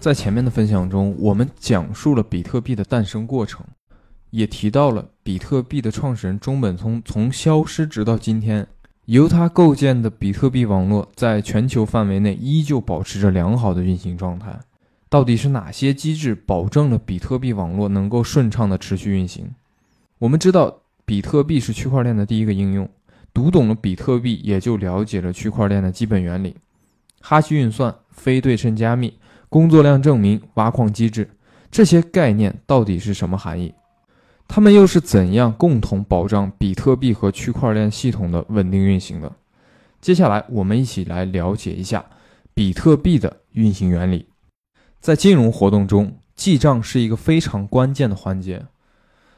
在前面的分享中，我们讲述了比特币的诞生过程，也提到了比特币的创始人中本聪从消失直到今天，由他构建的比特币网络在全球范围内依旧保持着良好的运行状态。到底是哪些机制保证了比特币网络能够顺畅的持续运行？我们知道，比特币是区块链的第一个应用。读懂了比特币，也就了解了区块链的基本原理：哈希运算、非对称加密、工作量证明、挖矿机制。这些概念到底是什么含义？它们又是怎样共同保障比特币和区块链系统的稳定运行的？接下来，我们一起来了解一下比特币的运行原理。在金融活动中，记账是一个非常关键的环节。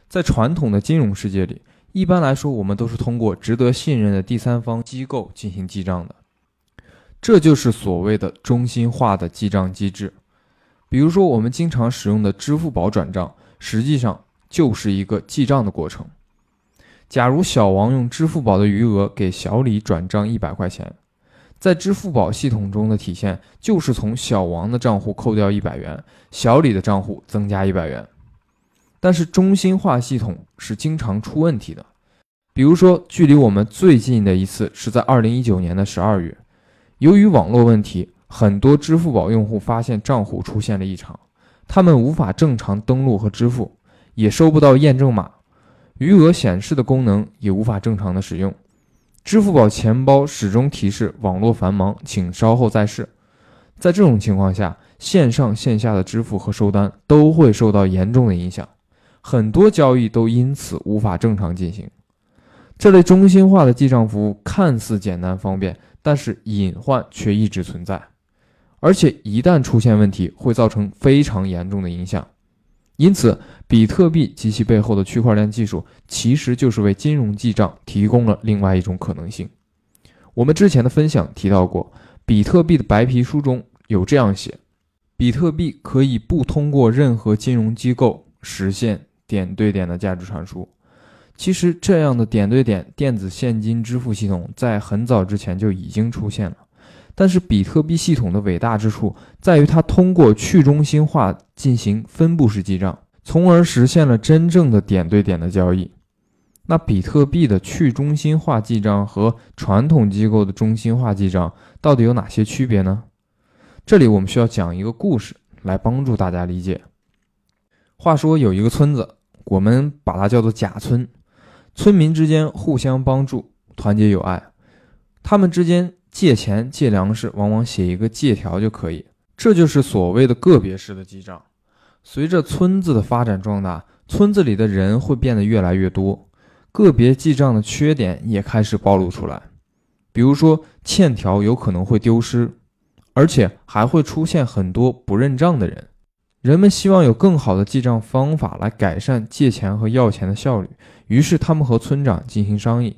在传统的金融世界里，一般来说，我们都是通过值得信任的第三方机构进行记账的，这就是所谓的中心化的记账机制。比如说，我们经常使用的支付宝转账，实际上就是一个记账的过程。假如小王用支付宝的余额给小李转账一百块钱，在支付宝系统中的体现就是从小王的账户扣掉一百元，小李的账户增加一百元。但是中心化系统是经常出问题的，比如说，距离我们最近的一次是在二零一九年的十二月，由于网络问题，很多支付宝用户发现账户出现了异常，他们无法正常登录和支付，也收不到验证码，余额显示的功能也无法正常的使用，支付宝钱包始终提示网络繁忙，请稍后再试。在这种情况下，线上线下的支付和收单都会受到严重的影响。很多交易都因此无法正常进行。这类中心化的记账服务看似简单方便，但是隐患却一直存在，而且一旦出现问题，会造成非常严重的影响。因此，比特币及其背后的区块链技术，其实就是为金融记账提供了另外一种可能性。我们之前的分享提到过，比特币的白皮书中有这样写：比特币可以不通过任何金融机构实现。点对点的价值传输，其实这样的点对点电子现金支付系统在很早之前就已经出现了。但是比特币系统的伟大之处在于它通过去中心化进行分布式记账，从而实现了真正的点对点的交易。那比特币的去中心化记账和传统机构的中心化记账到底有哪些区别呢？这里我们需要讲一个故事来帮助大家理解。话说有一个村子。我们把它叫做甲村，村民之间互相帮助，团结友爱。他们之间借钱借粮食，往往写一个借条就可以。这就是所谓的个别式的记账。随着村子的发展壮大，村子里的人会变得越来越多，个别记账的缺点也开始暴露出来。比如说，欠条有可能会丢失，而且还会出现很多不认账的人。人们希望有更好的记账方法来改善借钱和要钱的效率，于是他们和村长进行商议，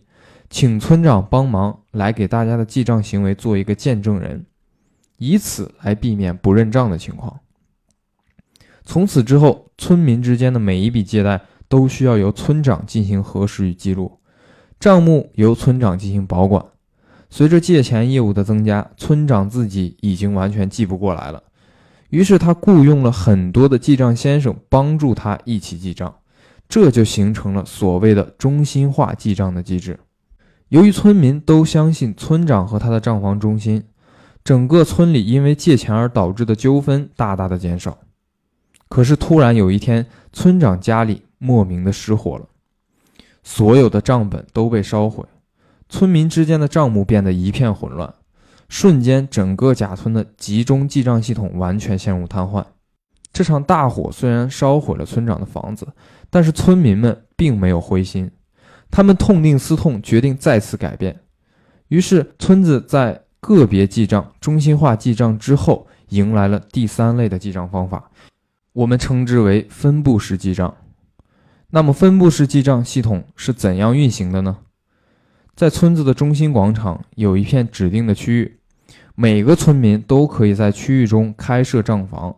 请村长帮忙来给大家的记账行为做一个见证人，以此来避免不认账的情况。从此之后，村民之间的每一笔借贷都需要由村长进行核实与记录，账目由村长进行保管。随着借钱业务的增加，村长自己已经完全记不过来了。于是他雇佣了很多的记账先生帮助他一起记账，这就形成了所谓的中心化记账的机制。由于村民都相信村长和他的账房中心，整个村里因为借钱而导致的纠纷大大的减少。可是突然有一天，村长家里莫名的失火了，所有的账本都被烧毁，村民之间的账目变得一片混乱。瞬间，整个甲村的集中记账系统完全陷入瘫痪。这场大火虽然烧毁了村长的房子，但是村民们并没有灰心，他们痛定思痛，决定再次改变。于是，村子在个别记账、中心化记账之后，迎来了第三类的记账方法，我们称之为分布式记账。那么，分布式记账系统是怎样运行的呢？在村子的中心广场有一片指定的区域，每个村民都可以在区域中开设账房。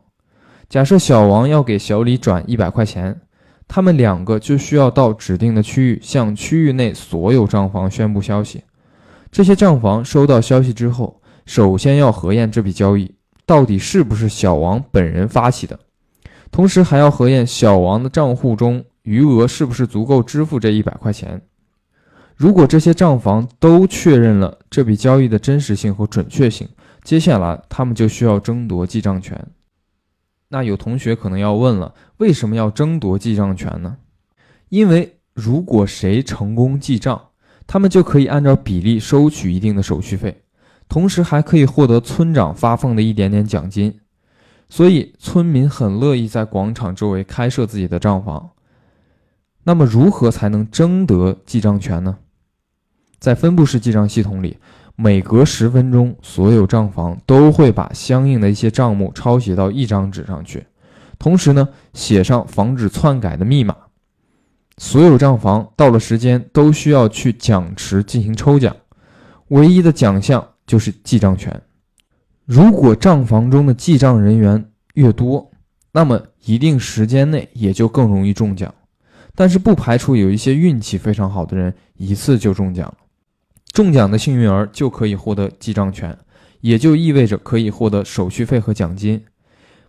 假设小王要给小李转一百块钱，他们两个就需要到指定的区域，向区域内所有账房宣布消息。这些账房收到消息之后，首先要核验这笔交易，到底是不是小王本人发起的，同时还要核验小王的账户中余额是不是足够支付这一百块钱。如果这些账房都确认了这笔交易的真实性和准确性，接下来他们就需要争夺记账权。那有同学可能要问了，为什么要争夺记账权呢？因为如果谁成功记账，他们就可以按照比例收取一定的手续费，同时还可以获得村长发放的一点点奖金。所以村民很乐意在广场周围开设自己的账房。那么如何才能争得记账权呢？在分布式记账系统里。每隔十分钟，所有账房都会把相应的一些账目抄写到一张纸上去，同时呢，写上防止篡改的密码。所有账房到了时间都需要去奖池进行抽奖，唯一的奖项就是记账权。如果账房中的记账人员越多，那么一定时间内也就更容易中奖。但是不排除有一些运气非常好的人一次就中奖了。中奖的幸运儿就可以获得记账权，也就意味着可以获得手续费和奖金。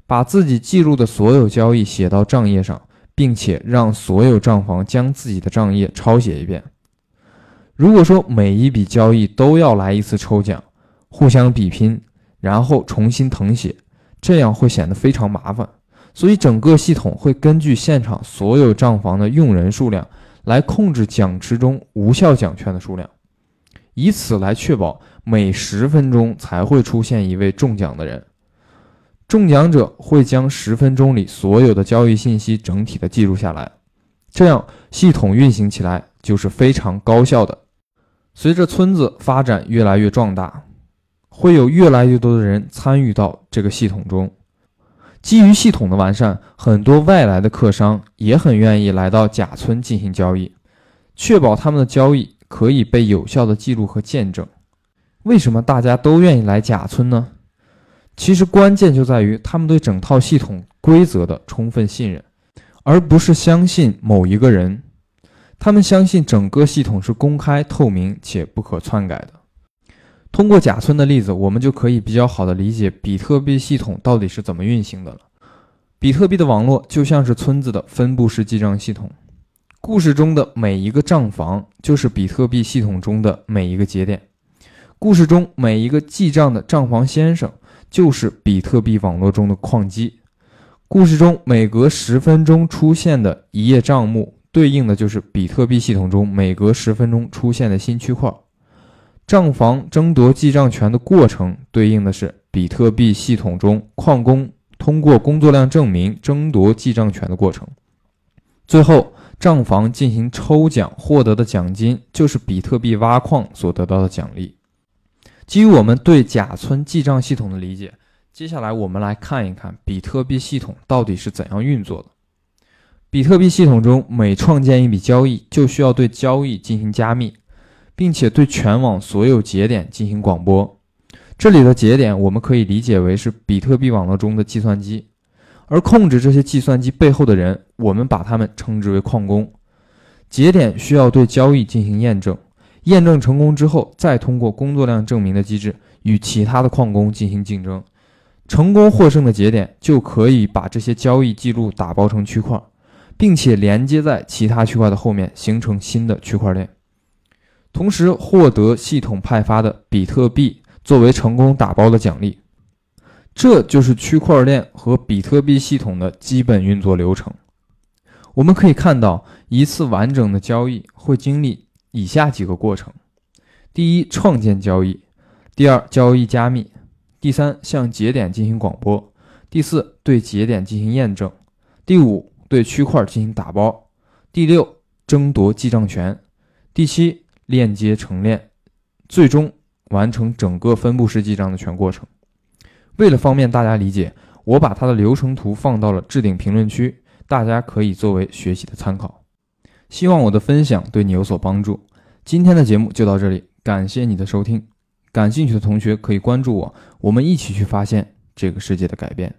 把自己记录的所有交易写到账页上，并且让所有账房将自己的账页抄写一遍。如果说每一笔交易都要来一次抽奖，互相比拼，然后重新誊写，这样会显得非常麻烦。所以整个系统会根据现场所有账房的用人数量来控制奖池中无效奖券的数量。以此来确保每十分钟才会出现一位中奖的人，中奖者会将十分钟里所有的交易信息整体的记录下来，这样系统运行起来就是非常高效的。随着村子发展越来越壮大，会有越来越多的人参与到这个系统中。基于系统的完善，很多外来的客商也很愿意来到甲村进行交易，确保他们的交易。可以被有效的记录和见证。为什么大家都愿意来甲村呢？其实关键就在于他们对整套系统规则的充分信任，而不是相信某一个人。他们相信整个系统是公开、透明且不可篡改的。通过甲村的例子，我们就可以比较好的理解比特币系统到底是怎么运行的了。比特币的网络就像是村子的分布式记账系统。故事中的每一个账房就是比特币系统中的每一个节点，故事中每一个记账的账房先生就是比特币网络中的矿机，故事中每隔十分钟出现的一页账目，对应的就是比特币系统中每隔十分钟出现的新区块。账房争夺记账权的过程，对应的是比特币系统中矿工通过工作量证明争夺记账权的过程。最后。账房进行抽奖获得的奖金就是比特币挖矿所得到的奖励。基于我们对甲村记账系统的理解，接下来我们来看一看比特币系统到底是怎样运作的。比特币系统中每创建一笔交易，就需要对交易进行加密，并且对全网所有节点进行广播。这里的节点我们可以理解为是比特币网络中的计算机。而控制这些计算机背后的人，我们把他们称之为矿工。节点需要对交易进行验证，验证成功之后，再通过工作量证明的机制与其他的矿工进行竞争。成功获胜的节点就可以把这些交易记录打包成区块，并且连接在其他区块的后面，形成新的区块链。同时获得系统派发的比特币作为成功打包的奖励。这就是区块链和比特币系统的基本运作流程。我们可以看到，一次完整的交易会经历以下几个过程：第一，创建交易；第二，交易加密；第三，向节点进行广播；第四，对节点进行验证；第五，对区块进行打包；第六，争夺记账权；第七，链接成链；最终完成整个分布式记账的全过程。为了方便大家理解，我把它的流程图放到了置顶评论区，大家可以作为学习的参考。希望我的分享对你有所帮助。今天的节目就到这里，感谢你的收听。感兴趣的同学可以关注我，我们一起去发现这个世界的改变。